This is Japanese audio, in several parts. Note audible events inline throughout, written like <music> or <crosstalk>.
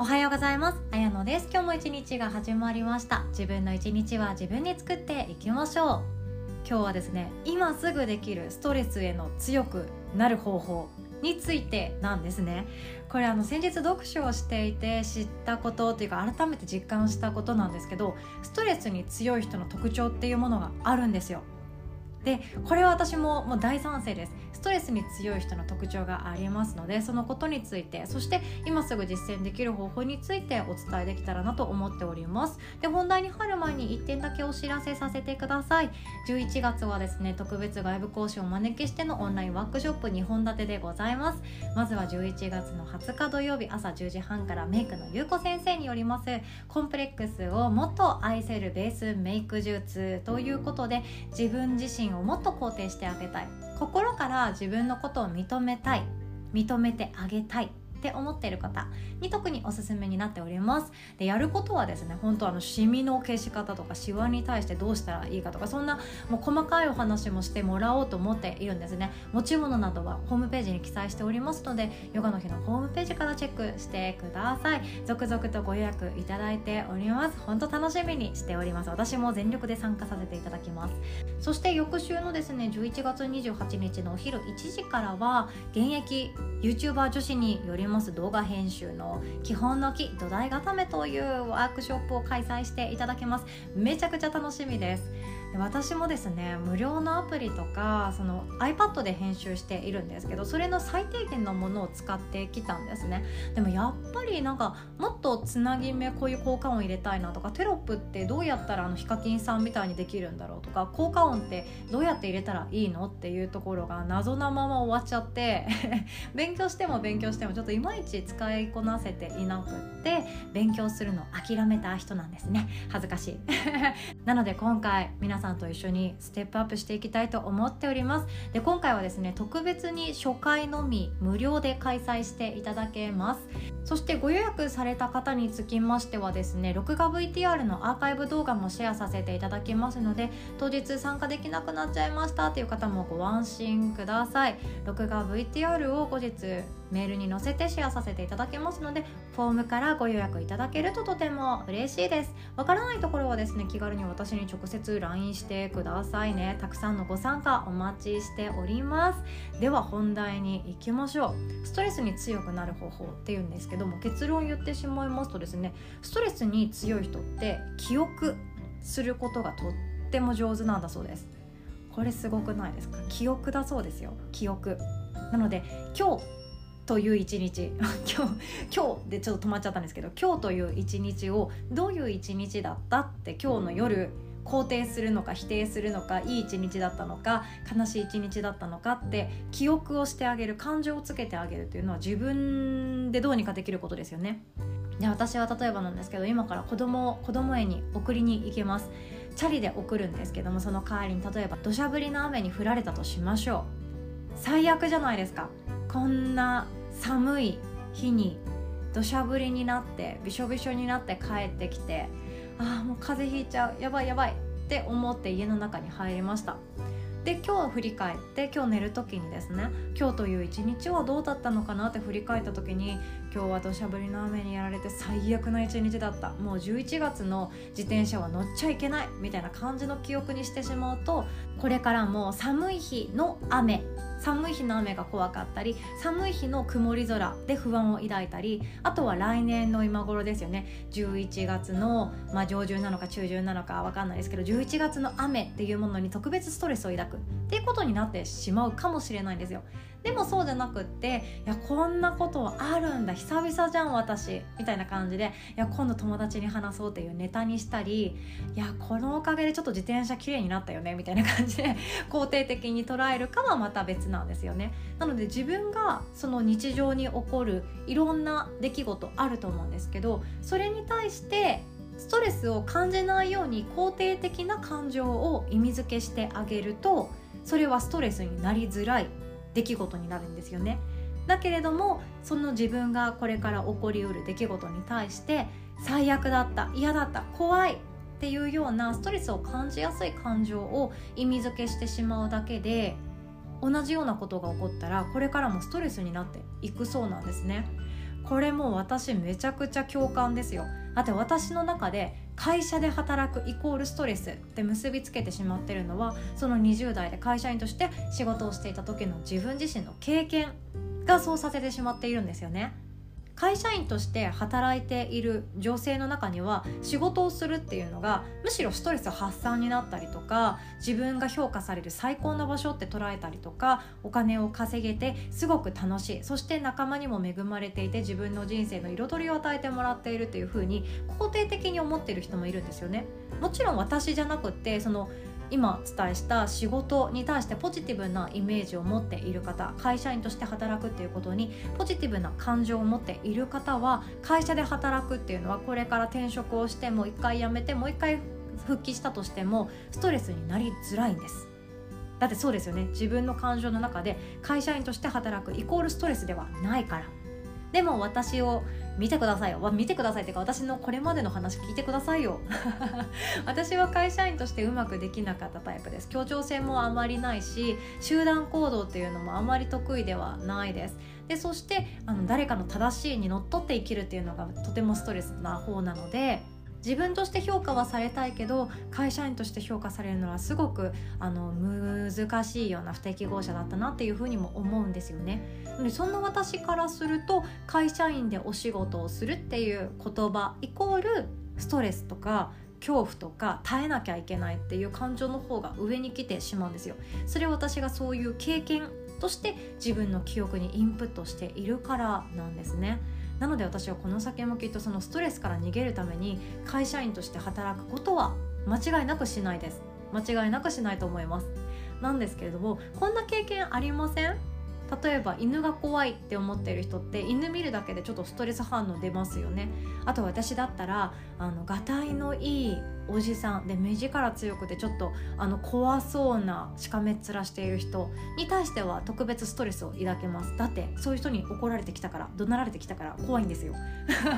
おはようございます。あやのです。今日も一日が始まりました。自分の一日は自分に作っていきましょう。今日はですね今すぐできるストレスへの強くなる方法についてなんですね。これあの先日読書をしていて知ったことというか改めて実感したことなんですけどストレスに強い人の特徴っていうものがあるんですよ。でこれは私ももう大賛成です。ストレスに強い人の特徴がありますのでそのことについてそして今すぐ実践できる方法についてお伝えできたらなと思っております。で本題に入る前に1点だけお知らせさせてください。11月はですね特別外部講師をお招きしてのオンラインワークショップ2本立てでございます。まずは11月の20日土曜日朝10時半からメイクのゆうこ先生によりますコンプレックスをもっと愛せるベースメイク術ということで自分自身をもっと肯定してあげたい。心から自分のことを認めたい認めてあげたい。って思っている方に特におすすめになっております。でやることはですね本当あのシミの消し方とかシワに対してどうしたらいいかとかそんなもう細かいお話もしてもらおうと思っているんですね。持ち物などはホームページに記載しておりますのでヨガの日のホームページからチェックしてください。続々とご予約いただいております。本当楽しみにしております私も全力で参加させていただきます。そして翌週のですね11月28日のお昼1時からは現役 YouTuber 女子によります。動画編集の基本の木土台固めというワークショップを開催していただけます。めちゃくちゃ楽しみです。私もですね無料のアプリとかその iPad で編集しているんですけどそれの最低限のものを使ってきたんですね。でもやっぱりなんかもっとつなぎ目こういう効果音入れたいなとかテロップってどうやったらあのヒカキンさんみたいにできるんだろうとか効果音ってどうやって入れたらいいのっていうところが謎なまま終わっちゃって <laughs> 勉強しても勉強してもちょっといまいち使いこなせていなくって勉強するの諦めた人なんですね。恥ずかしい。<laughs> なので今回皆さんと一緒にステップアップしていきたいと思っております。で今回はですね特別に初回のみ無料で開催していただけます。そしてご予約された方につきましてはですね録画 VTR のアーカイブ動画もシェアさせていただきますので当日参加できなくなっちゃいましたという方もご安心ください。録画 VTR を後日メールに載せてシェアさせていただけますのでフォームからご予約いただけるととても嬉しいです。わからないところはですね気軽に私に直接 LINE してくださいね。たくさんのご参加お待ちしております。では本題に行きましょう。ストレスに強くなる方法っていうんですけども結論言ってしまいますとですねストレスに強い人って記憶することがとっても上手なんだそうです。これすごくないですか？記憶だそうですよ。記憶。なので今日という一日。<laughs> 今日今日でちょっと止まっちゃったんですけど今日という一日をどういう一日だったって今日の夜肯定するのか否定するのかいい一日だったのか悲しい一日だったのかって記憶をしてあげる感情をつけてあげるというのは自分でどうにかできることですよね。で私は例えばなんですけど今から子供を子供園に送りに行けます。チャリで送るんですけどもその代わりに例えば土砂降りの雨に降られたとしましょう。最悪じゃないですか。こんな寒い日に土砂降りになってびしょびしょになって帰ってきてああもう風邪ひいちゃうやばいやばいって思って家の中に入りました。で今日振り返って今日寝る時にですね今日という一日はどうだったのかなって振り返った時に今日は土砂降りの雨にやられて最悪な一日だった。もう11月の自転車は乗っちゃいけないみたいな感じの記憶にしてしまうとこれからも寒い日の雨寒い日の雨が怖かったり寒い日の曇り空で不安を抱いたりあとは来年の今頃ですよね。11月の、まあ、上旬なのか中旬なのか分かんないですけど11月の雨っていうものに特別ストレスを抱くっていうことになってしまうかもしれないんですよ。でもそうじゃなくっていやこんなことあるんだ久々じゃん私みたいな感じでいや今度友達に話そうっていうネタにしたりいやこのおかげでちょっと自転車綺麗になったよねみたいな感じで <laughs> 肯定的に捉えるかはまた別なんですよね。なので自分がその日常に起こるいろんな出来事あると思うんですけどそれに対してストレスを感じないように肯定的な感情を意味付けしてあげるとそれはストレスになりづらい。出来事になるんですよね。だけれどもその自分がこれから起こりうる出来事に対して最悪だった嫌だった怖いっていうようなストレスを感じやすい感情を意味付けしてしまうだけで同じようなことが起こったらこれからもストレスになっていくそうなんですね。これも私めちゃくちゃ共感ですよ。だって私の中で会社で働くイコールストレスって結びつけてしまってるのはその20代で会社員として仕事をしていた時の自分自身の経験がそうさせてしまっているんですよね。会社員として働いている女性の中には仕事をするっていうのがむしろストレス発散になったりとか自分が評価される最高の場所って捉えたりとかお金を稼げてすごく楽しいそして仲間にも恵まれていて自分の人生の彩りを与えてもらっているというふうに肯定的に思っている人もいるんですよね。もちろん私じゃなくってその今お伝えした仕事に対してポジティブなイメージを持っている方会社員として働くっていうことにポジティブな感情を持っている方は会社で働くっていうのはこれから転職をしてもう一回辞めてもう一回復帰したとしてもストレスになりづらいんです。だってそうですよね。自分の感情の中で会社員として働くイコールストレスではないから。でも私を見てくださいよ。見てくださいっていうか私のこれまでの話聞いてくださいよ。<laughs> 私は会社員としてうまくできなかったタイプです。協調性もあまりないし集団行動っていうのもあまり得意ではないです。でそしてあの誰かの正しいにのっとって生きるっていうのがとてもストレスな方なので自分として評価はされたいけど会社員として評価されるのはすごくあの難しいような不適合者だったなっていうふうにも思うんですよね。そんな私からすると会社員でお仕事をするっていう言葉イコールストレスとか恐怖とか耐えなきゃいけないっていう感情の方が上に来てしまうんですよ。それは私がそういう経験として自分の記憶にインプットしているからなんですね。なので私はこの先もきっとそのストレスから逃げるために会社員として働くことは間違いなくしないです。間違いなくしないと思います。なんですけれどもこんな経験ありません？例えば犬が怖いって思ってる人って犬見るだけでちょっとストレス反応出ますよね。あと私だったらあのガタイのいいおじさんで目力強くてちょっとあの怖そうなしかめっ面している人に対しては特別ストレスを抱けます。だってそういう人に怒られてきたから怒鳴られてきたから怖いんですよ。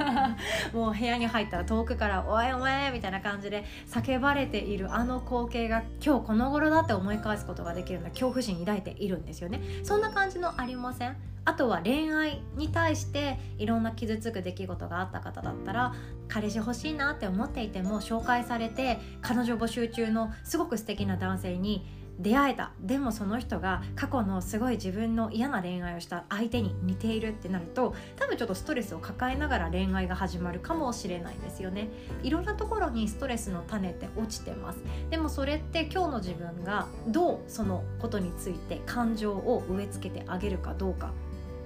<laughs> もう部屋に入ったら遠くから「おいおい」みたいな感じで叫ばれているあの光景が今日この頃だって思い返すことができるような恐怖心抱いているんですよね。そんな感じのありません？あとは恋愛に対していろんな傷つく出来事があった方だったら彼氏欲しいなって思っていても紹介されて彼女募集中のすごく素敵な男性に出会えた。でもその人が過去のすごい自分の嫌な恋愛をした相手に似ているってなると多分ちょっとストレスを抱えながら恋愛が始まるかもしれないですよね。いろんなところにストレスの種って落ちてます。でもそれって今日の自分がどうそのことについて感情を植え付けてあげるかどうか。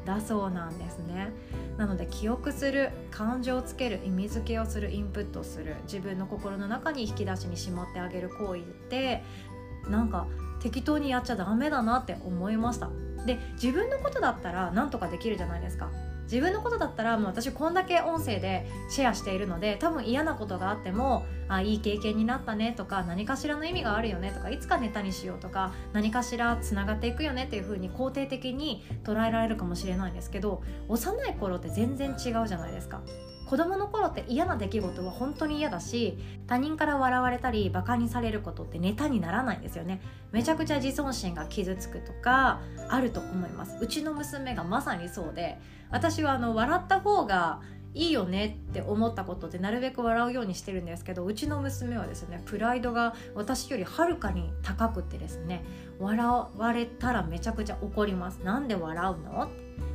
だそうなんですね。なので記憶する感情をつける意味付けをするインプットする自分の心の中に引き出しにしまってあげる行為ってなんか適当にやっちゃダメだなって思いました。で自分のことだったら何とかできるじゃないですか。自分のことだったらもう私こんだけ音声でシェアしているので多分嫌なことがあってもあいい経験になったねとか何かしらの意味があるよねとかいつかネタにしようとか何かしらつながっていくよねっていう風に肯定的に捉えられるかもしれないんですけど幼い頃って全然違うじゃないですか。子供の頃って嫌な出来事は本当に嫌だし他人から笑われたりバカにされることってネタにならないんですよね。めちゃくちゃ自尊心が傷つくとかあると思います。うちの娘がまさにそうで私はあの笑った方がいいよねって思ったことってなるべく笑うようにしてるんですけどうちの娘はですねプライドが私よりはるかに高くてですね笑われたらめちゃくちゃ怒ります。なんで笑うの？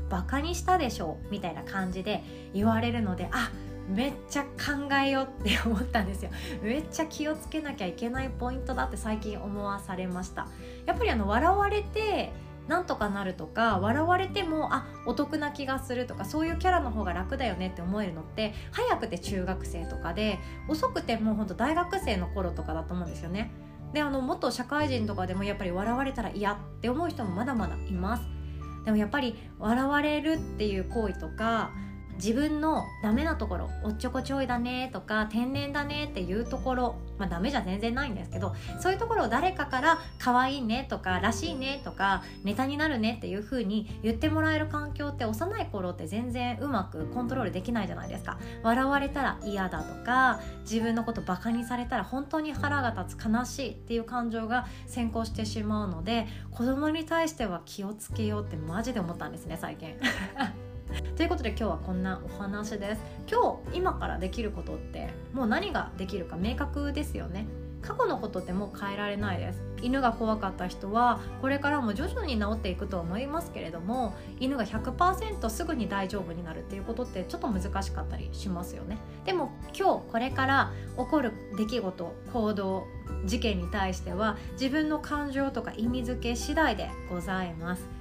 バカにしたでしょみたいな感じで言われるのであめっちゃ考えようって思ったんですよ <laughs> めっちゃ気をつけなきゃいけないポイントだって最近思わされましたやっぱりあの笑われてなんとかなるとか笑われてもあお得な気がするとかそういうキャラの方が楽だよねって思えるのって早くて中学生とかで遅くてもうほんと大学生の頃とかだと思うんですよね。であの元社会人とかでもやっぱり笑われたら嫌って思う人もまだまだいます。でもやっぱり笑われるっていう行為とか自分のダメなところおっちょこちょいだねとか天然だねっていうところまあダメじゃ全然ないんですけどそういうところを誰かから可愛いねとからしいねとかネタになるねっていう風に言ってもらえる環境って幼い頃って全然うまくコントロールできないじゃないですか。笑われたら嫌だとか自分のことバカにされたら本当に腹が立つ悲しいっていう感情が先行してしまうので子供に対しては気をつけようってマジで思ったんですね最近。ということで今日はこんなお話です。今日今からできることってもう何ができるか明確ですよね。過去のことってもう変えられないです。犬が怖かった人はこれからも徐々に治っていくと思いますけれども犬が100%すぐに大丈夫になるっていうことってちょっと難しかったりしますよね。でも今日これから起こる出来事行動事件に対しては自分の感情とか意味付け次第でございます。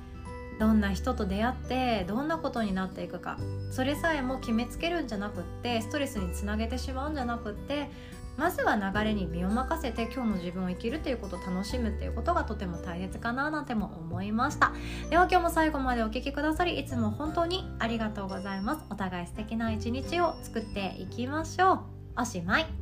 どんな人と出会ってどんなことになっていくか。それさえも決めつけるんじゃなくってストレスにつなげてしまうんじゃなくってまずは流れに身を任せて今日の自分を生きるということを楽しむっていうことがとても大切かななんても思いました。では今日も最後までお聴きくださりいつも本当にありがとうございます。お互い素敵な一日を作っていきましょう。おしまい。